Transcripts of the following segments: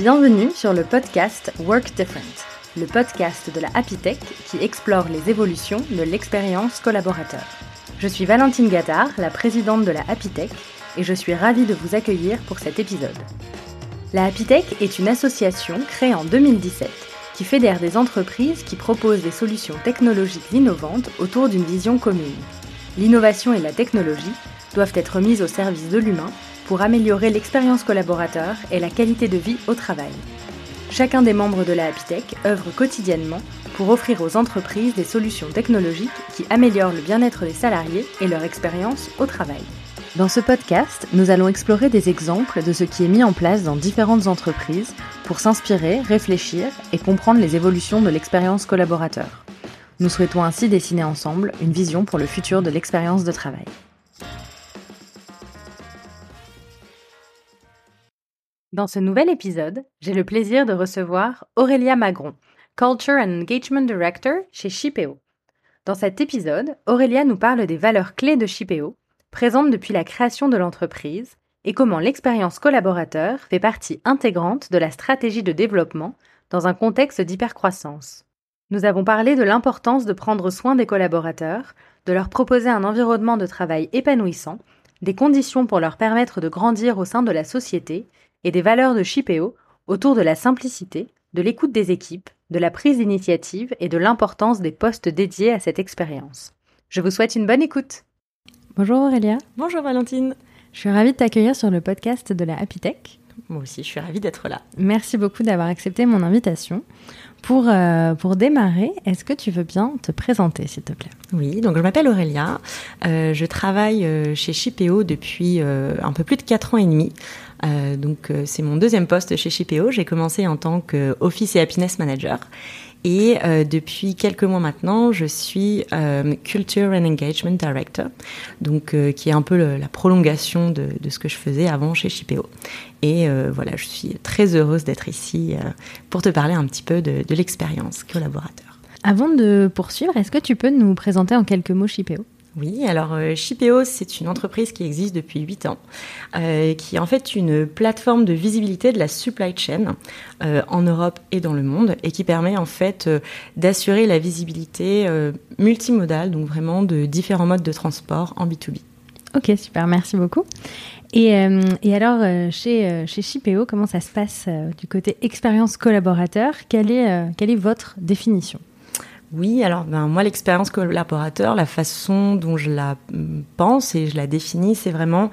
Bienvenue sur le podcast Work Different, le podcast de la Happy qui explore les évolutions de l'expérience collaborateur. Je suis Valentine Gattard, la présidente de la Happy et je suis ravie de vous accueillir pour cet épisode. La Happy est une association créée en 2017 qui fédère des entreprises qui proposent des solutions technologiques innovantes autour d'une vision commune. L'innovation et la technologie doivent être mises au service de l'humain pour améliorer l'expérience collaborateur et la qualité de vie au travail. Chacun des membres de la Happy œuvre quotidiennement pour offrir aux entreprises des solutions technologiques qui améliorent le bien-être des salariés et leur expérience au travail. Dans ce podcast, nous allons explorer des exemples de ce qui est mis en place dans différentes entreprises pour s'inspirer, réfléchir et comprendre les évolutions de l'expérience collaborateur. Nous souhaitons ainsi dessiner ensemble une vision pour le futur de l'expérience de travail. Dans ce nouvel épisode, j'ai le plaisir de recevoir Aurélia Magron, Culture and Engagement Director chez Shipeo. Dans cet épisode, Aurélia nous parle des valeurs clés de Shipeo, présentes depuis la création de l'entreprise, et comment l'expérience collaborateur fait partie intégrante de la stratégie de développement dans un contexte d'hypercroissance. Nous avons parlé de l'importance de prendre soin des collaborateurs, de leur proposer un environnement de travail épanouissant, des conditions pour leur permettre de grandir au sein de la société et des valeurs de Shipeo autour de la simplicité, de l'écoute des équipes, de la prise d'initiative et de l'importance des postes dédiés à cette expérience. Je vous souhaite une bonne écoute. Bonjour Aurélia. Bonjour Valentine. Je suis ravie de t'accueillir sur le podcast de la Happy Tech. Moi aussi, je suis ravie d'être là. Merci beaucoup d'avoir accepté mon invitation. Pour, euh, pour démarrer, est-ce que tu veux bien te présenter, s'il te plaît? Oui, donc je m'appelle Aurélia. Euh, je travaille euh, chez Shipeo depuis un peu plus de 4 ans et demi. Donc c'est mon deuxième poste chez Shipeo. J'ai commencé en tant qu'Office et Happiness Manager. Et euh, depuis quelques mois maintenant, je suis euh, Culture and Engagement Director, donc euh, qui est un peu la prolongation de, ce que je faisais avant chez Shipeo. Et voilà, je suis très heureuse d'être ici pour te parler un petit peu de, l'expérience collaborateur. Avant de poursuivre, est-ce que tu peux nous présenter en quelques mots Shipeo? Oui, alors euh, Shipeo, c'est une entreprise qui existe depuis 8 ans, euh, qui est en fait une plateforme de visibilité de la supply chain euh, en Europe et dans le monde, et qui permet en fait d'assurer la visibilité multimodale, donc vraiment de différents modes de transport en B2B. Ok, super, merci beaucoup. Et, alors, chez, chez Shipeo, comment ça se passe du côté expérience collaborateur? Quelle est votre définition? Oui, alors ben, moi, l'expérience collaborateur, la façon dont je la mm, pense et je la définis, c'est vraiment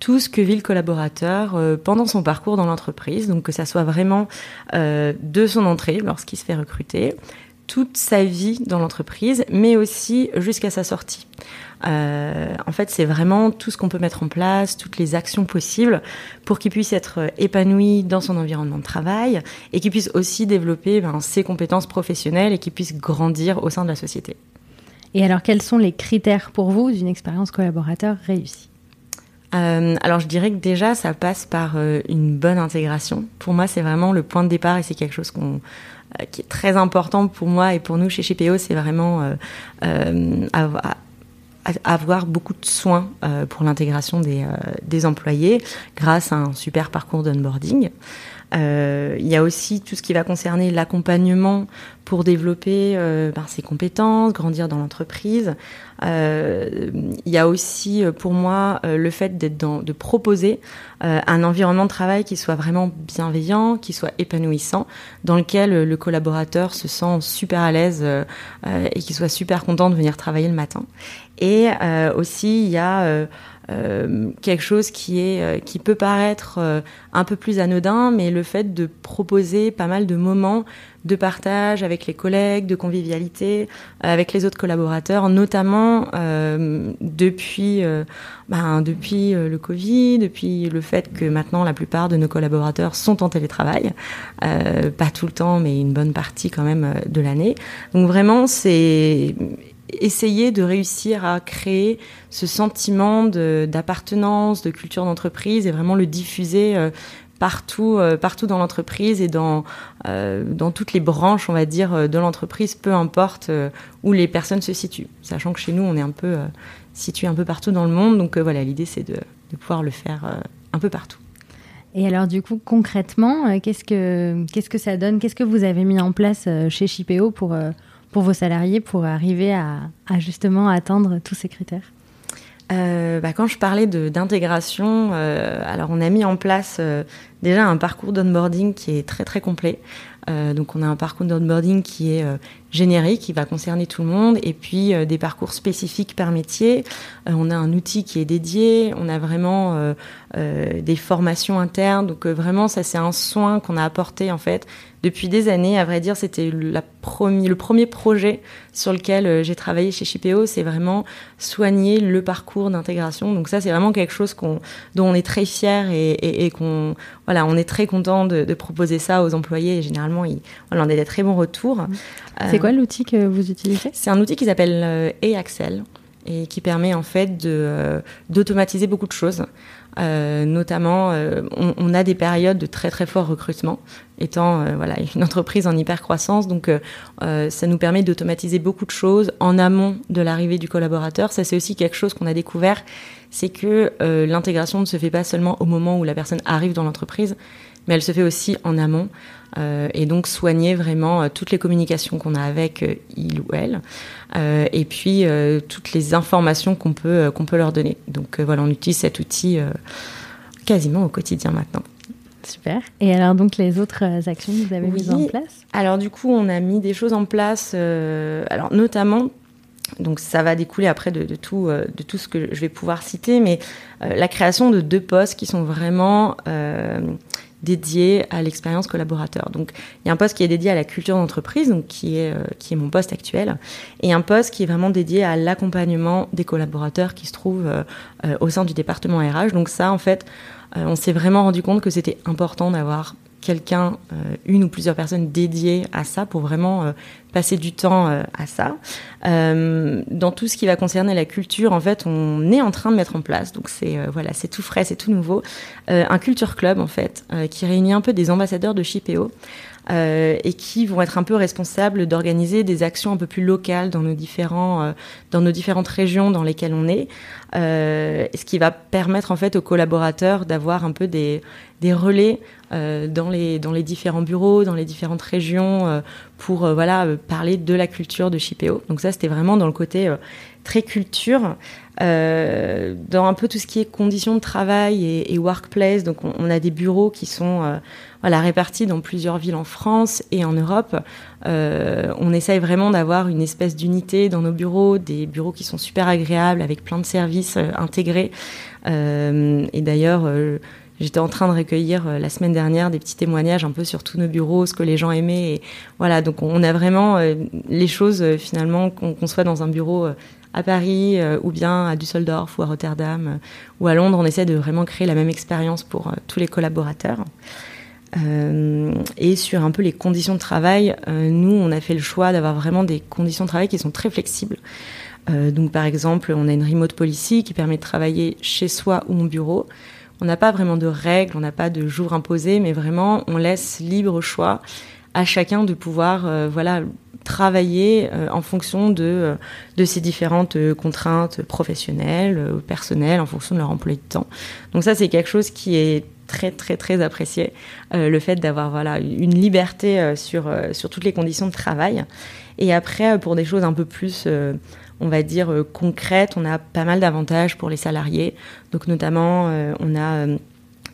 tout ce que vit le collaborateur euh, pendant son parcours dans l'entreprise, donc que ça soit vraiment euh, de son entrée lorsqu'il se fait recruter, toute sa vie dans l'entreprise, mais aussi jusqu'à sa sortie. Euh, en fait, c'est vraiment tout ce qu'on peut mettre en place, toutes les actions possibles pour qu'il puisse être épanoui dans son environnement de travail et qu'il puisse aussi développer ben, ses compétences professionnelles et qu'il puisse grandir au sein de la société. Et alors, quels sont les critères pour vous d'une expérience collaborateur réussie? Euh, alors je dirais que déjà ça passe par euh, une bonne intégration. Pour moi c'est vraiment le point de départ et c'est quelque chose qu'on qui est très important pour moi et pour nous chez CPO, c'est vraiment avoir, avoir beaucoup de soins euh, pour l'intégration des, euh, des, employés grâce à un super parcours d'onboarding. Euh, il y a aussi tout ce qui va concerner l'accompagnement pour développer euh, ben, ses compétences, grandir dans l'entreprise. Euh, il y a aussi pour moi le fait d'être dans, de proposer un environnement de travail qui soit vraiment bienveillant, qui soit épanouissant, dans lequel le collaborateur se sent super à l'aise et qui soit super content de venir travailler le matin. Et aussi il y a euh, quelque chose qui est euh, qui peut paraître euh, un peu plus anodin, mais le fait de proposer pas mal de moments de partage avec les collègues, de convivialité avec les autres collaborateurs, notamment depuis ben, depuis le Covid, depuis le fait que maintenant la plupart de nos collaborateurs sont en télétravail, pas tout le temps, mais une bonne partie quand même de l'année. Donc vraiment c'est essayer de réussir à créer ce sentiment d'appartenance, de, culture d'entreprise et vraiment le diffuser euh, partout, euh, partout dans l'entreprise et dans, euh, dans toutes les branches, on va dire, de l'entreprise, peu importe où les personnes se situent. Sachant que chez nous, on est un peu situé un peu partout dans le monde. Donc voilà, l'idée, c'est de, de, pouvoir le faire un peu partout. Et alors du coup, concrètement, qu'est-ce que qu'est-ce que ça donne? Qu'est-ce que vous avez mis en place chez Chipéo pour pour vos salariés pour arriver à, justement atteindre tous ces critères euh, bah, quand je parlais d'intégration, euh, alors on a mis en place euh, déjà un parcours d'onboarding qui est très très complet. Donc on a un parcours d'onboarding qui est générique, qui va concerner tout le monde, et puis des parcours spécifiques par métier. on a un outil qui est dédié, on a vraiment des formations internes. Donc vraiment ça c'est un soin qu'on a apporté en fait depuis des années. À vrai dire, c'était le premier projet sur lequel euh, j'ai travaillé chez Chipéo. C'est vraiment soigner le parcours d'intégration. Donc ça, c'est vraiment quelque chose dont on est très fier et, qu'on voilà, on est très content de, proposer ça aux employés. Et généralement, ils, on a des très bons retours. C'est quoi l'outil que vous utilisez? C'est un outil qui s'appelle euh, eAxel et qui permet en fait euh, d'automatiser beaucoup de choses. Euh, notamment, on, a des périodes de très très fort recrutement, étant voilà une entreprise en hyper croissance, donc ça nous permet d'automatiser beaucoup de choses en amont de l'arrivée du collaborateur. Ça c'est aussi quelque chose qu'on a découvert, c'est que l'intégration ne se fait pas seulement au moment où la personne arrive dans l'entreprise, mais elle se fait aussi en amont. Euh, et donc soigner vraiment euh, toutes les communications qu'on a avec euh, il ou elle, et puis toutes les informations qu'on peut qu'on peut leur donner. Donc voilà, on utilise cet outil quasiment au quotidien maintenant. Super. Et alors donc les autres actions que vous avez mises en place? Alors du coup, on a mis des choses en place. alors notamment donc ça va découler après de, tout, de tout ce que je vais pouvoir citer, mais la création de deux postes qui sont vraiment dédié à l'expérience collaborateur. Donc il y a un poste qui est dédié à la culture d'entreprise, donc qui est euh, qui est mon poste actuel, et un poste qui est vraiment dédié à l'accompagnement des collaborateurs qui se trouvent euh, euh, au sein du département RH. Donc ça, en fait, on s'est vraiment rendu compte que c'était important d'avoir quelqu'un, une ou plusieurs personnes dédiées à ça pour vraiment passer du temps euh, à ça. dans tout ce qui va concerner la culture, en fait, on est en train de mettre en place, donc c'est voilà, c'est tout frais, c'est tout nouveau, un culture club en fait qui réunit un peu des ambassadeurs de Chipéo. et qui vont être un peu responsables d'organiser des actions un peu plus locales dans nos différents dans nos différentes régions dans lesquelles on est, ce qui va permettre en fait aux collaborateurs d'avoir un peu des des relais euh, dans les dans les différents bureaux, dans les différentes régions euh, pour euh, voilà parler de la culture de Chipéo. Donc ça c'était vraiment dans le côté très culture, dans un peu tout ce qui est conditions de travail et, et workplace. Donc on, on, a des bureaux qui sont voilà répartis dans plusieurs villes en France et en Europe. on essaye vraiment d'avoir une espèce d'unité dans nos bureaux, des bureaux qui sont super agréables avec plein de services intégrés. et d'ailleurs J'étais en train de recueillir euh, la semaine dernière des petits témoignages un peu sur tous nos bureaux, ce que les gens aimaient. Et voilà, donc on a vraiment euh, les choses euh, finalement qu'on soit dans un bureau à Paris ou bien à Düsseldorf ou à Rotterdam ou à Londres, on essaie de vraiment créer la même expérience pour tous les collaborateurs. Et sur un peu les conditions de travail, nous, on a fait le choix d'avoir vraiment des conditions de travail qui sont très flexibles. Donc, par exemple, on a une remote policy qui permet de travailler chez soi ou au bureau. On n'a pas vraiment de règles, on n'a pas de jours imposés, mais vraiment on laisse libre choix à chacun de pouvoir euh, voilà travailler euh, en fonction de euh, de ces différentes contraintes professionnelles personnelles en fonction de leur emploi de temps. Donc ça c'est quelque chose qui est très très très apprécié le fait d'avoir voilà une liberté sur sur toutes les conditions de travail et après pour des choses un peu plus on va dire, euh, concrète. On a pas mal d'avantages pour les salariés. Donc notamment, euh, on a euh,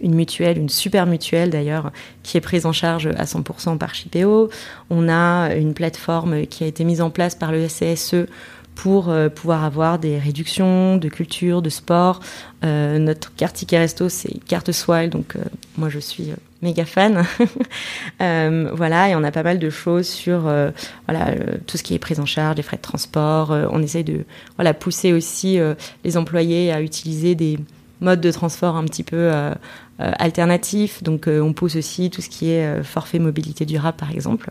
une mutuelle, une super mutuelle d'ailleurs, qui est prise en charge à 100% par Chipéo. On a une plateforme qui a été mise en place par le CSE pour pouvoir avoir des réductions de culture, de sport. notre carte ticket resto, c'est carte Swile, donc moi je suis méga fan. euh, voilà, et on a pas mal de choses sur euh, voilà euh, tout ce qui est prise en charge, des frais de transport. Euh, on essaye de voilà pousser aussi les employés à utiliser des modes de transport un petit peu alternatifs. Donc on pousse aussi tout ce qui est forfait mobilité durable par exemple.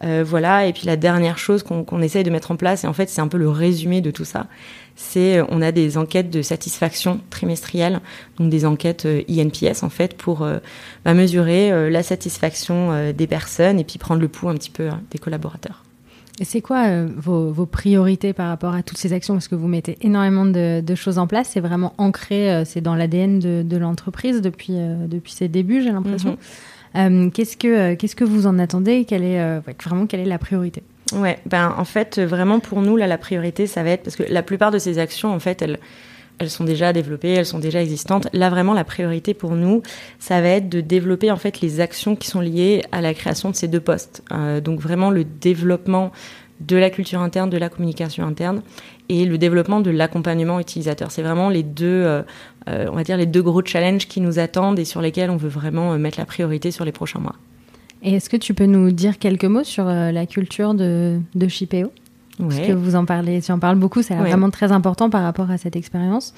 Voilà, et puis la dernière chose qu'on essaye de mettre en place, et en fait c'est un peu le résumé de tout ça, c'est euh, on a des enquêtes de satisfaction trimestrielles, donc des enquêtes euh, INPS en fait pour euh, bah, mesurer la satisfaction des personnes et puis prendre le pouls un petit peu hein, des collaborateurs. Et c'est quoi vos, priorités par rapport à toutes ces actions? Parce que vous mettez énormément de, choses en place. C'est vraiment ancré, c'est dans l'ADN de, l'entreprise depuis, depuis ses débuts, j'ai l'impression. Mhm. Qu'est-ce, que, qu'est-ce que vous en attendez quelle est, Vraiment, quelle est la priorité? Ouais, ben en fait, vraiment pour nous, là, la priorité, ça va être parce que la plupart de ces actions, en fait, elles, elles sont déjà développées, elles sont déjà existantes. Là, vraiment, la priorité pour nous, ça va être de développer en fait les actions qui sont liées à la création de ces deux postes. Euh, donc vraiment le développement de la culture interne, de la communication interne et le développement de l'accompagnement utilisateur. C'est vraiment les deux, euh, euh, on va dire les deux gros challenges qui nous attendent et sur lesquels on veut vraiment mettre la priorité sur les prochains mois. Et est-ce que tu peux nous dire quelques mots sur la culture de, de Shipeo? Parce que vous en parlez, tu en parles beaucoup, c'est vraiment très important par rapport à cette expérience.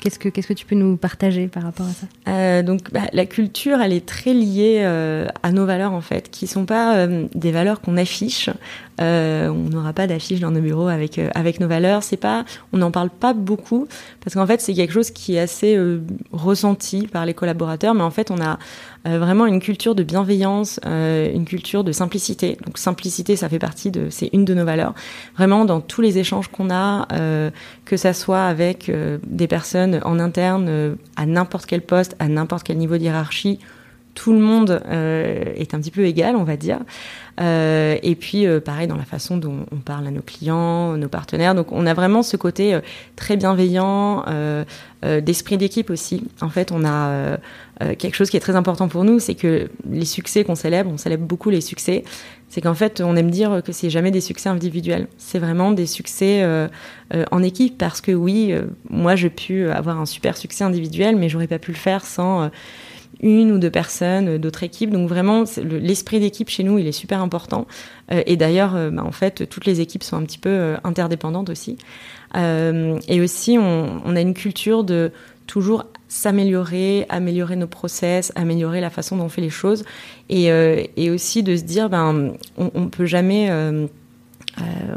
Qu'est-ce que, qu'est-ce que tu peux nous partager par rapport à ça? Euh, Donc, bah, la culture, elle est très liée euh, à nos valeurs en fait, qui sont pas euh, des valeurs qu'on affiche. on n'aura pas d'affiche dans nos bureaux avec avec nos valeurs. C'est pas, on n'en parle pas beaucoup parce qu'en fait, c'est quelque chose qui est assez ressenti par les collaborateurs. Mais en fait, on a euh, vraiment une culture de bienveillance, euh, une culture de simplicité. Donc simplicité, ça fait partie de, c'est une de nos valeurs. Vraiment dans tous les échanges qu'on a, euh, que ça soit avec des personnes en interne, à n'importe quel poste, à n'importe quel niveau de hiérarchie, tout le monde est un petit peu égal, on va dire. Euh, et puis, euh, pareil, dans la façon dont on parle à nos clients, nos partenaires. Donc, on a vraiment ce côté euh, très bienveillant, d'esprit d'équipe aussi. En fait, on a quelque chose qui est très important pour nous, c'est que les succès qu'on célèbre, on célèbre beaucoup les succès. C'est qu'en fait, on aime dire que c'est jamais des succès individuels. C'est vraiment des succès en équipe parce que oui, moi, j'ai pu avoir un super succès individuel, mais j'aurais pas pu le faire sans une ou deux personnes euh, d'autres équipes. Donc vraiment, l'esprit d'équipe chez nous, il est super important. Euh, et d'ailleurs, euh, bah, en fait, toutes les équipes sont un petit peu interdépendantes aussi. et aussi, on, a une culture de toujours s'améliorer, améliorer nos process, améliorer la façon dont on fait les choses, et, aussi de se dire, ben, on, on peut jamais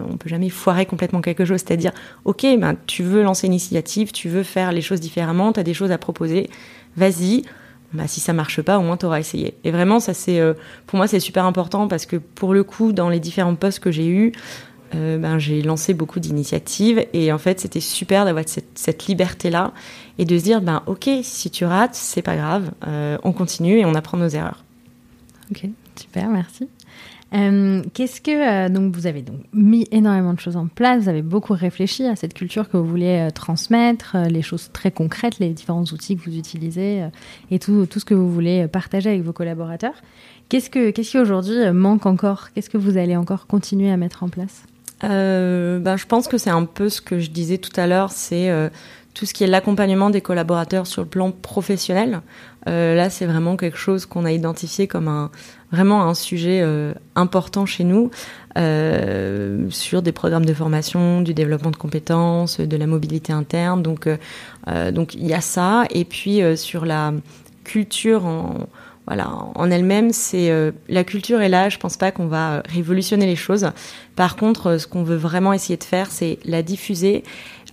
on peut jamais foirer complètement quelque chose. C'est-à-dire, ok, ben, tu veux lancer une initiative, tu veux faire les choses différemment, tu as des choses à proposer, vas-y, bah, si ça marche pas, au moins tu auras essayé. Et vraiment, ça c'est, euh, pour moi, c'est super important parce que pour le coup, dans les différents postes que j'ai eus, euh, ben, j'ai lancé beaucoup d'initiatives et en fait, c'était super d'avoir cette, cette liberté-là et de se dire, ben, ok, si tu rates, c'est pas grave, euh, on continue et on apprend nos erreurs. Ok, super, merci. Euh, qu'est-ce que euh, donc vous avez donc mis énormément de choses en place, vous avez beaucoup réfléchi à cette culture que vous voulez euh, transmettre, les choses très concrètes, les différents outils que vous utilisez et tout, tout ce que vous voulez partager avec vos collaborateurs. Qu'est-ce que qu'est-ce qui aujourd'hui manque encore? Qu'est-ce que vous allez encore continuer à mettre en place? Ben, je pense que c'est un peu ce que je disais tout à l'heure, c'est tout ce qui est l'accompagnement des collaborateurs sur le plan professionnel. là, c'est vraiment quelque chose qu'on a identifié comme un, vraiment un sujet euh, important chez nous euh, sur des programmes de formation, du développement de compétences, de la mobilité interne. Donc, euh, donc il y a ça. Et puis sur la culture en voilà, en elle-même, c'est la culture est là. Je pense pas qu'on va révolutionner les choses. Par contre, ce qu'on veut vraiment essayer de faire, c'est la diffuser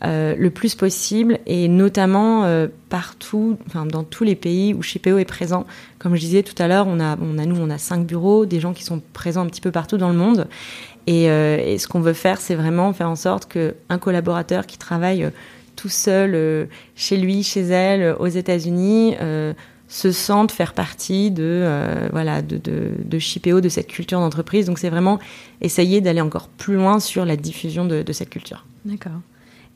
euh, le plus possible et notamment euh, partout, enfin dans tous les pays où Shipeo est présent. Comme je disais tout à l'heure, on a, on a nous, on a cinq bureaux, des gens qui sont présents un petit peu partout dans le monde. Et, euh, ce qu'on veut faire, c'est vraiment faire en sorte que un collaborateur qui travaille tout seul chez lui, chez elle, aux États-Unis, se sente faire partie de voilà de, de, de cette culture d'entreprise. Donc c'est vraiment essayer d'aller encore plus loin sur la diffusion de cette culture. D'accord.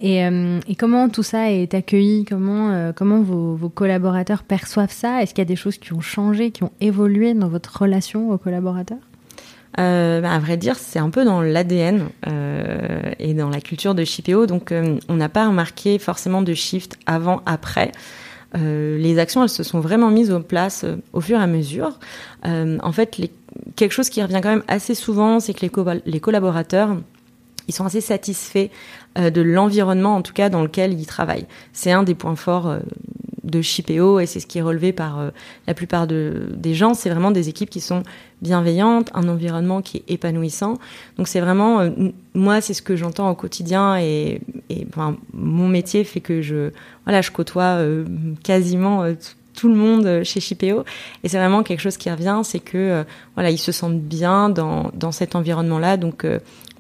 Euh, et, comment tout ça est accueilli? Comment, euh, comment vos, collaborateurs perçoivent ça? Est-ce qu'il y a des choses qui ont changé, qui ont évolué dans votre relation aux collaborateurs? Euh, bah, à vrai dire, c'est un peu dans l'ADN et dans la culture de Chipéo. Donc, on n'a pas remarqué forcément de shift avant-après. les actions, elles se sont vraiment mises en place au fur et à mesure. en fait, quelque chose qui revient quand même assez souvent, c'est que les collaborateurs ils sont assez satisfaits euh, de l'environnement, en tout cas, dans lequel ils travaillent. C'est un des points forts euh, de Chipéo et c'est ce qui est relevé par euh, la plupart de, des gens. C'est vraiment des équipes qui sont bienveillantes, un environnement qui est épanouissant. Donc c'est vraiment, moi, c'est ce que j'entends au quotidien et, et mon métier fait que je, voilà, je côtoie quasiment tout le monde chez Chipéo. Et c'est vraiment quelque chose qui revient, c'est que voilà, ils se sentent bien dans, dans cet environnement-là. Donc,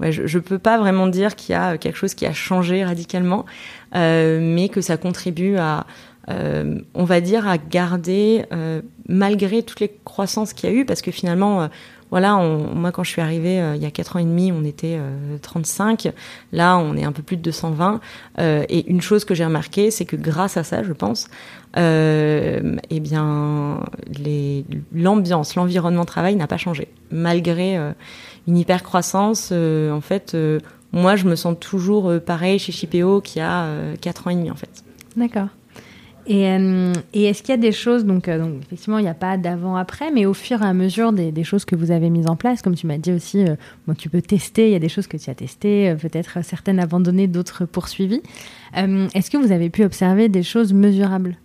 ouais, je, je peux pas vraiment dire qu'il y a quelque chose qui a changé radicalement, mais que ça contribue à euh, on va dire, à garder, euh, malgré toutes les croissances qu'il y a eu, parce que finalement, euh, voilà, moi quand je suis arrivée il y a 4 ans et demi, on était 35, là on est un peu plus de 220, et une chose que j'ai remarqué, c'est que grâce à ça, je pense, eh bien, l'ambiance, l'environnement de travail n'a pas changé, malgré une hyper croissance. en fait, moi je me sens toujours pareil chez Chipéo qui a 4 ans et demi en fait. D'accord. Et, euh, et est-ce qu'il y a des choses, donc, euh, effectivement, il n'y a pas d'avant-après, mais au fur et à mesure des, choses que vous avez mises en place, comme tu m'as dit aussi, euh, tu peux tester, il y a des choses que tu as testées, peut-être certaines abandonnées, d'autres poursuivies. est-ce que vous avez pu observer des choses mesurables?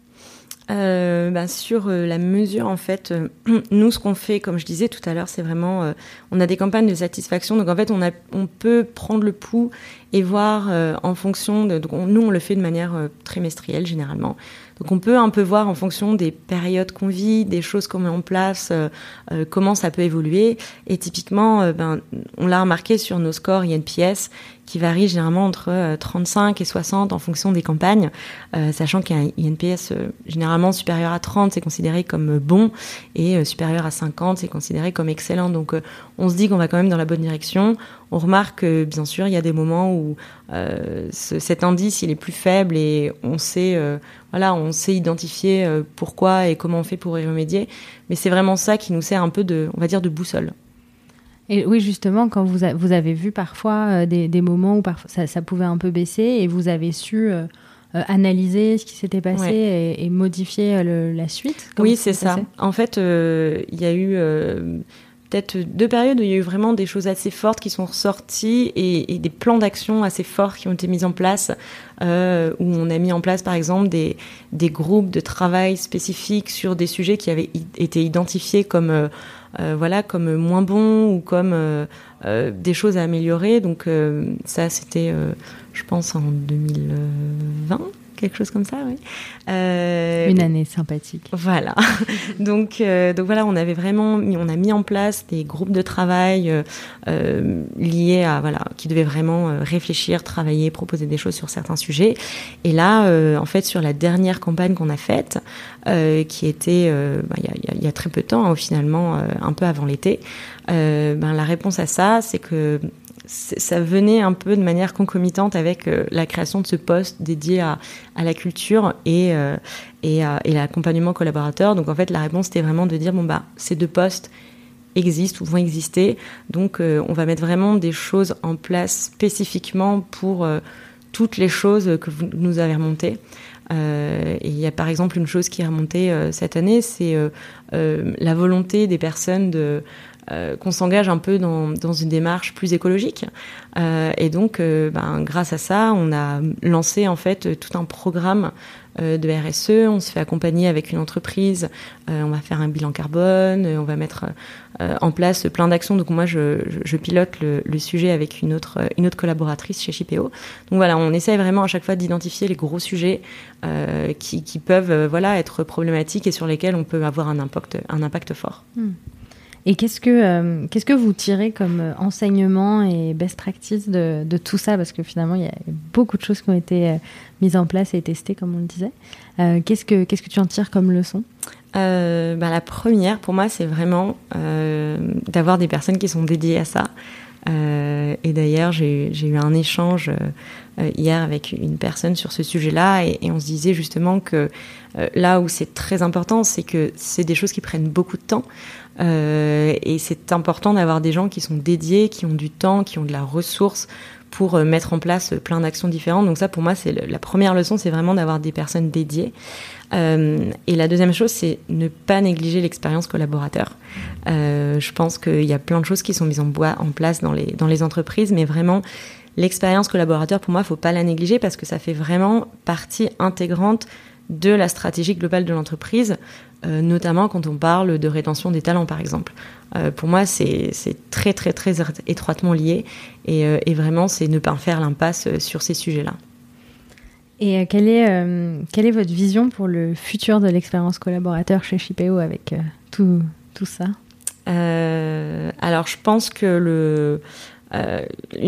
Euh, bah, sur la mesure, en fait, nous, ce qu'on fait, comme je disais tout à l'heure, c'est vraiment, on a des campagnes de satisfaction. Donc, en fait, on, a, on peut prendre le pouls et voir en fonction. Donc, nous, on le fait de manière trimestrielle, généralement. Donc on peut un peu voir en fonction des périodes qu'on vit, des choses qu'on met en place, euh, euh, comment ça peut évoluer. Et typiquement, euh, ben, on l'a remarqué sur nos scores INPS qui varient généralement entre 35 et 60 en fonction des campagnes, sachant qu'un INPS généralement supérieur à 30 c'est considéré comme bon et supérieur à 50 c'est considéré comme excellent. Donc on se dit qu'on va quand même dans la bonne direction. On remarque que bien sûr il y a des moments où cet indice il est plus faible et on sait voilà, on sait identifier euh, pourquoi et comment on fait pour y remédier. Mais c'est vraiment ça qui nous sert un peu de, on va dire, de boussole. Et oui, justement, quand vous, vous avez vu parfois euh, des, moments où parfois ça, pouvait un peu baisser et vous avez su euh, analyser ce qui s'était passé et, modifier la suite? Oui, c'est ça. En fait, il y a eu peut-être deux périodes où il y a eu vraiment des choses assez fortes qui sont ressorties et, des plans d'action assez forts qui ont été mis en place, euh, où on a mis en place par exemple des, des groupes de travail spécifiques sur des sujets qui avaient été identifiés comme euh, euh, voilà comme moins bons ou comme des choses à améliorer. Donc ça c'était je pense en 2020 quelque chose comme ça, oui. Euh, Une année sympathique. Voilà. donc, euh, donc voilà, on avait vraiment, on a mis en place des groupes de travail euh, liés à voilà, qui devaient vraiment réfléchir, travailler, proposer des choses sur certains sujets. Et là, en fait, sur la dernière campagne qu'on a faite, qui était bah, il y, a, très peu de temps, hein, finalement, un peu avant l'été, ben la réponse à ça, c'est que ça venait un peu de manière concomitante avec euh, la création de ce poste dédié à, la culture et, euh, et, l'accompagnement collaborateur. Donc en fait, la réponse était vraiment de dire bon bah ces deux postes existent ou vont exister, donc euh, on va mettre vraiment des choses en place spécifiquement pour toutes les choses que vous nous avez remontées. Il y a par exemple une chose qui est remontée cette année, c'est la volonté des personnes de qu'on s'engage un peu dans, une démarche plus écologique. Euh, et donc, euh, ben, grâce à ça, on a lancé en fait tout un programme de RSE. On se fait accompagner avec une entreprise. on va faire un bilan carbone. on va mettre en place plein d'actions. Donc moi, je, pilote le, sujet avec une autre, collaboratrice chez Chipéo. Donc voilà, on essaye vraiment à chaque fois d'identifier les gros sujets qui, peuvent voilà être problématiques et sur lesquels on peut avoir un impact, un impact fort. Hmm. Et qu'est-ce que, euh, qu'est-ce que vous tirez comme euh, enseignement et best practice de, de, tout ça? Parce que finalement, il y a beaucoup de choses qui ont été euh, mises en place et testées, comme on le disait. qu'est-ce, que, qu'est-ce que tu en tires comme leçon? Bah, La première, pour moi, c'est vraiment d'avoir des personnes qui sont dédiées à ça. Et d'ailleurs, j'ai, eu un échange hier avec une personne sur ce sujet-là et, on se disait justement que là où c'est très important, c'est que c'est des choses qui prennent beaucoup de temps. Euh, et c'est important d'avoir des gens qui sont dédiés, qui ont du temps, qui ont de la ressource pour euh, mettre en place plein d'actions différentes. Donc ça, pour moi, c'est la première leçon, c'est vraiment d'avoir des personnes dédiées. Euh, et la deuxième chose, c'est ne pas négliger l'expérience collaborateur. Euh, je pense qu'il y a plein de choses qui sont mises en, place dans les, dans les entreprises, mais vraiment, l'expérience collaborateur, pour moi, faut pas la négliger parce que ça fait vraiment partie intégrante de la stratégie globale de l'entreprise, euh, notamment quand on parle de rétention des talents, par exemple. Euh, pour moi, c'est très, très, très étroitement lié et, euh, et vraiment, c'est ne pas faire l'impasse sur ces sujets-là. Et quelle, est, quelle est votre vision pour le futur de l'expérience collaborateur chez Shipeo avec tout, tout ça? Alors, je pense que le euh,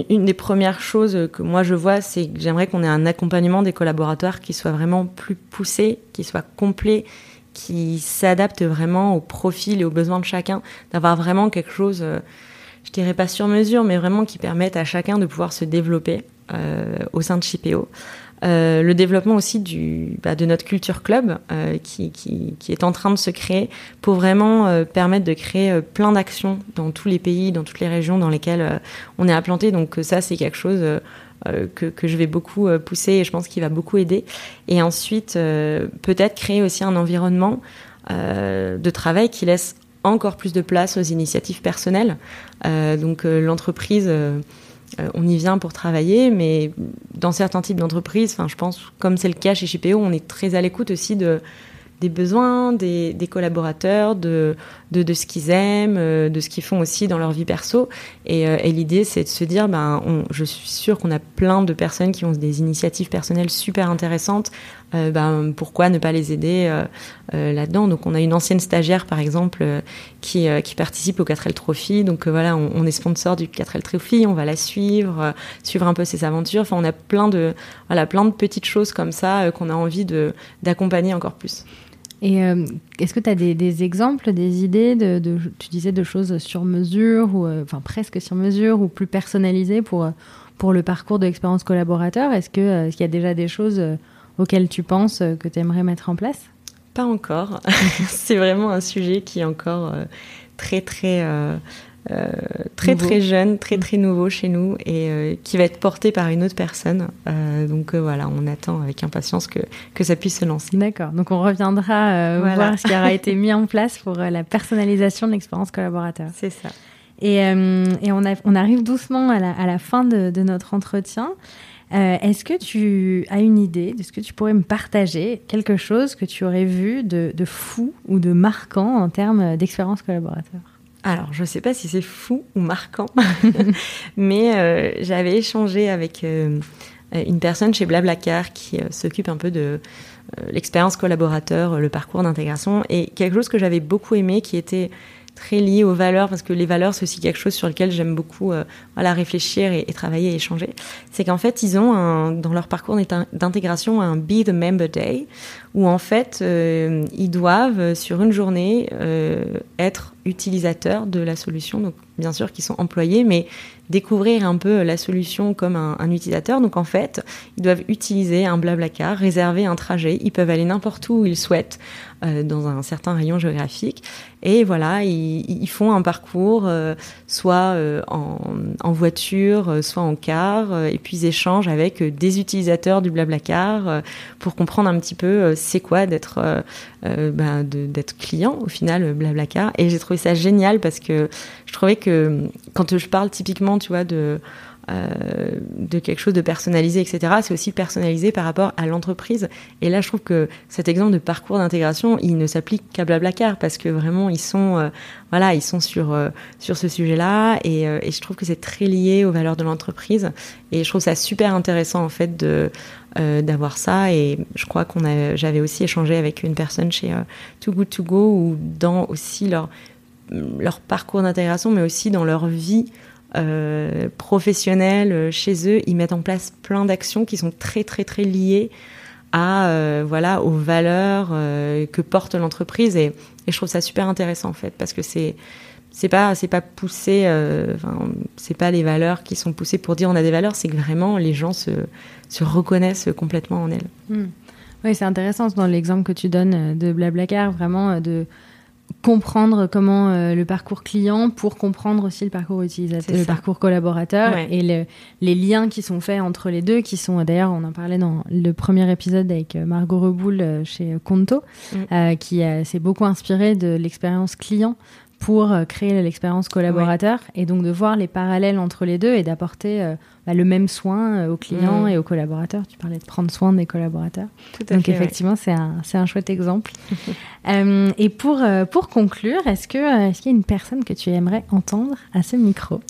une des premières choses que moi je vois, c'est que j'aimerais qu'on ait un accompagnement des collaborateurs qui soit vraiment plus poussé, qui soit complet, qui s'adapte vraiment au profil et aux besoins de chacun, d'avoir vraiment quelque chose, euh, je dirais pas sur mesure, mais vraiment qui permette à chacun de pouvoir se développer euh, au sein de Chipeo. Euh, le développement aussi du, bah, de notre culture club euh, qui, qui, qui, est en train de se créer pour vraiment euh, permettre de créer euh, plein d'actions dans tous les pays, dans toutes les régions dans lesquelles on est implanté. Donc ça, c'est quelque chose que, que, je vais beaucoup pousser et je pense qu'il va beaucoup aider. Et ensuite, peut-être créer aussi un environnement de travail qui laisse encore plus de place aux initiatives personnelles. donc l'entreprise euh, on y vient pour travailler, mais dans certains types d'entreprises, je pense, comme c'est le cas chez JPO, on est très à l'écoute aussi de, des besoins des, collaborateurs, de, de, ce qu'ils aiment, euh, de ce qu'ils font aussi dans leur vie perso. Et, euh, l'idée, c'est de se dire, ben, je suis sûre qu'on a plein de personnes qui ont des initiatives personnelles super intéressantes. Euh, ben, pourquoi ne pas les aider là-dedans? Donc, on a une ancienne stagiaire, par exemple, qui, qui participe au 4L Trophy. Donc, voilà, on, est sponsor du 4L Trophy, on va la suivre, suivre un peu ses aventures. Enfin, on a plein de, voilà, plein de petites choses comme ça qu'on a envie de d'accompagner encore plus. Et euh, est-ce que tu as des, exemples, des idées de, tu disais, de choses sur mesure, ou euh, enfin presque sur mesure, ou plus personnalisées pour, euh, pour le parcours de l'expérience collaborateur? Est-ce qu'il y a déjà des choses auxquelles tu penses que tu aimerais mettre en place? Pas encore. C'est vraiment un sujet qui est encore très, très euh, très très jeune, très mm. très nouveau chez nous et euh, qui va être porté par une autre personne. Euh, donc voilà, on attend avec impatience que, que ça puisse se lancer. D'accord, donc on reviendra voir ce qui aura été mis en place pour la personnalisation de l'expérience collaborateur. C'est ça. Et, et on, a, on, arrive doucement à la, à la fin de, de, notre entretien. Est-ce que tu as une idée de ce que tu pourrais me partager, quelque chose que tu aurais vu de, de fou ou de marquant en termes d'expérience collaborateur? Alors, je ne sais pas si c'est fou ou marquant, mais euh, j'avais échangé avec euh, une personne chez Blablacar qui euh, s'occupe un peu de l'expérience collaborateur, le parcours d'intégration, et quelque chose que j'avais beaucoup aimé, qui était très lié aux valeurs, parce que les valeurs, c'est aussi quelque chose sur lequel j'aime beaucoup voilà, réfléchir et, travailler et échanger. C'est qu'en fait, ils ont dans leur parcours d'intégration un Be the Member Day, où en fait, ils doivent, sur une journée, être utilisateurs de la solution, donc bien sûr qui sont employés, mais découvrir un peu la solution comme un, utilisateur. Donc en fait, ils doivent utiliser un blablacar, réserver un trajet, ils peuvent aller n'importe où ils souhaitent euh, dans un certain rayon géographique. Et voilà, ils, font un parcours euh, soit euh, en, voiture, soit en car, et puis ils échangent avec des utilisateurs du blablacar pour comprendre un petit peu c'est quoi d'être ben, d'être client au final blablacar. Et j'ai trouvé ça génial parce que je trouvais que quand je parle typiquement, tu vois, de euh, de quelque chose de personnalisé, etc. C'est aussi personnalisé par rapport à l'entreprise. Et là, je trouve que cet exemple de parcours d'intégration, il ne s'applique qu'à Blablacar parce que vraiment, ils sont, euh, voilà, ils sont sur euh, sur ce sujet-là. Et, et, je trouve que c'est très lié aux valeurs de l'entreprise. Et je trouve ça super intéressant en fait de d'avoir ça. Et je crois qu'on a, j'avais aussi échangé avec une personne chez Too Good To Go ou dans aussi leur leur parcours d'intégration, mais aussi dans leur vie euh, professionnels euh, chez eux, ils mettent en place plein d'actions qui sont très très très liées à euh, voilà aux valeurs que porte l'entreprise et, je trouve ça super intéressant en fait parce que c'est c'est pas c'est pas poussé c'est pas les valeurs qui sont poussées pour dire on a des valeurs c'est que vraiment les gens se se reconnaissent complètement en elles. Hmm. Oui, c'est intéressant dans l'exemple que tu donnes de Blablacar, vraiment de comprendre comment euh, le parcours client pour comprendre aussi le parcours utilisateur, le parcours collaborateur et les liens qui sont faits entre les deux, qui sont d'ailleurs, on en parlait dans le premier épisode avec euh, Margot Reboul euh, chez Conto, mm. qui s'est beaucoup inspiré de l'expérience client pour euh, créer l'expérience collaborateur et donc de voir les parallèles entre les deux et d'apporter euh, bah, le même soin euh, aux clients mm. et aux collaborateurs. Tu parlais de prendre soin des collaborateurs. donc effectivement, c'est un, un, chouette exemple. et pour, pour conclure, est-ce qu'il est qu'il y a une personne que tu aimerais entendre à ce micro?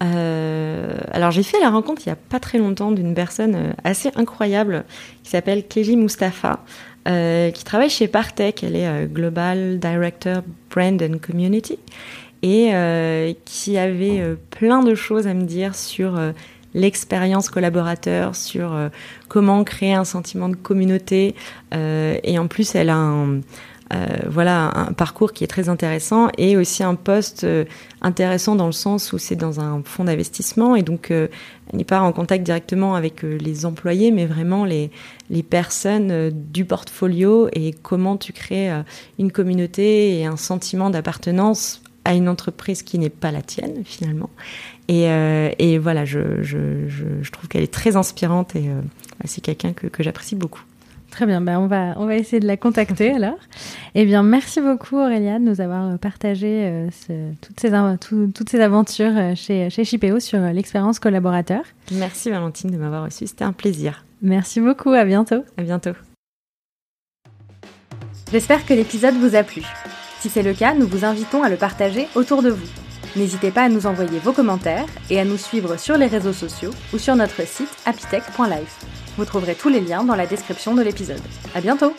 Alors j'ai fait la rencontre il y a pas très longtemps d'une personne assez incroyable qui s'appelle Keji Mustafa. Qui travaille chez Partech, elle est Global Director Brand and Community. Et qui avait plein de choses à me dire sur l'expérience collaborateur, sur euh, comment créer un sentiment de communauté. Euh, et en plus, elle a un, euh, voilà un parcours qui est très intéressant et aussi un poste intéressant dans le sens où c'est dans un fonds d'investissement. Et donc n'est pas en contact directement avec les employés mais vraiment les, les personnes du portfolio et comment tu crées une communauté et un sentiment d'appartenance à une entreprise qui n'est pas la tienne finalement. Et, euh, et voilà, je, je, je, trouve qu'elle est très inspirante et euh, c'est quelqu'un que, que j'apprécie beaucoup. Très bien, ben on, va, on va essayer de la contacter alors. Eh bien, merci beaucoup Aurélia de nous avoir partagé euh, ce, toutes, ces, toutes ces aventures chez, chez Chipéo sur l'expérience collaborateur. Merci Valentine de m'avoir reçu, c'était un plaisir. Merci beaucoup, à bientôt. À bientôt. J'espère que l'épisode vous a plu. Si c'est le cas, nous vous invitons à le partager autour de vous. N'hésitez pas à nous envoyer vos commentaires et à nous suivre sur les réseaux sociaux ou sur notre site apitech.life. Vous trouverez tous les liens dans la description de l'épisode. À bientôt!